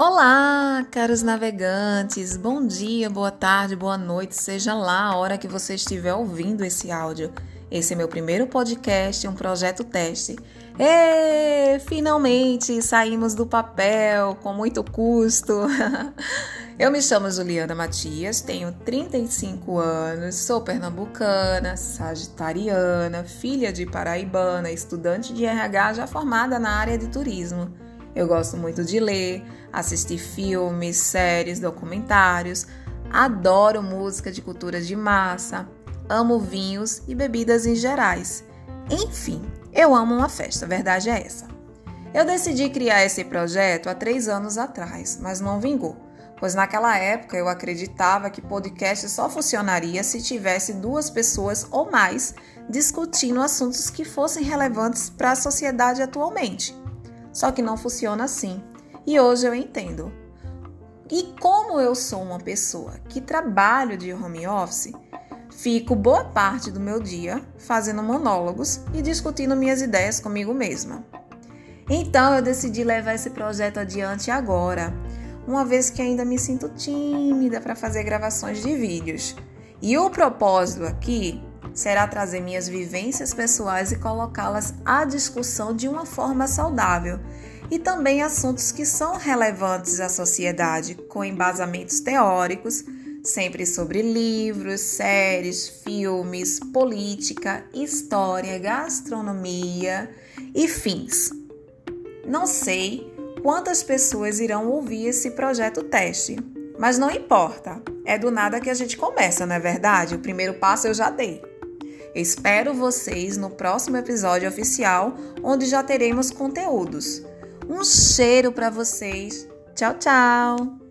Olá, caros navegantes! Bom dia, boa tarde, boa noite, seja lá a hora que você estiver ouvindo esse áudio. Esse é meu primeiro podcast, um projeto teste. E finalmente saímos do papel com muito custo. Eu me chamo Juliana Matias, tenho 35 anos, sou pernambucana, sagitariana, filha de paraibana, estudante de RH já formada na área de turismo. Eu gosto muito de ler, assistir filmes, séries, documentários, adoro música de cultura de massa, amo vinhos e bebidas em gerais. Enfim, eu amo uma festa, a verdade é essa. Eu decidi criar esse projeto há três anos atrás, mas não vingou, pois naquela época eu acreditava que podcast só funcionaria se tivesse duas pessoas ou mais discutindo assuntos que fossem relevantes para a sociedade atualmente. Só que não funciona assim. E hoje eu entendo. E como eu sou uma pessoa que trabalho de home office, fico boa parte do meu dia fazendo monólogos e discutindo minhas ideias comigo mesma. Então eu decidi levar esse projeto adiante agora, uma vez que ainda me sinto tímida para fazer gravações de vídeos. E o propósito aqui será trazer minhas vivências pessoais e colocá-las à discussão de uma forma saudável, e também assuntos que são relevantes à sociedade, com embasamentos teóricos, sempre sobre livros, séries, filmes, política, história, gastronomia e fins. Não sei quantas pessoas irão ouvir esse projeto teste, mas não importa, é do nada que a gente começa, não é verdade? O primeiro passo eu já dei. Espero vocês no próximo episódio oficial, onde já teremos conteúdos. Um cheiro para vocês. Tchau, tchau!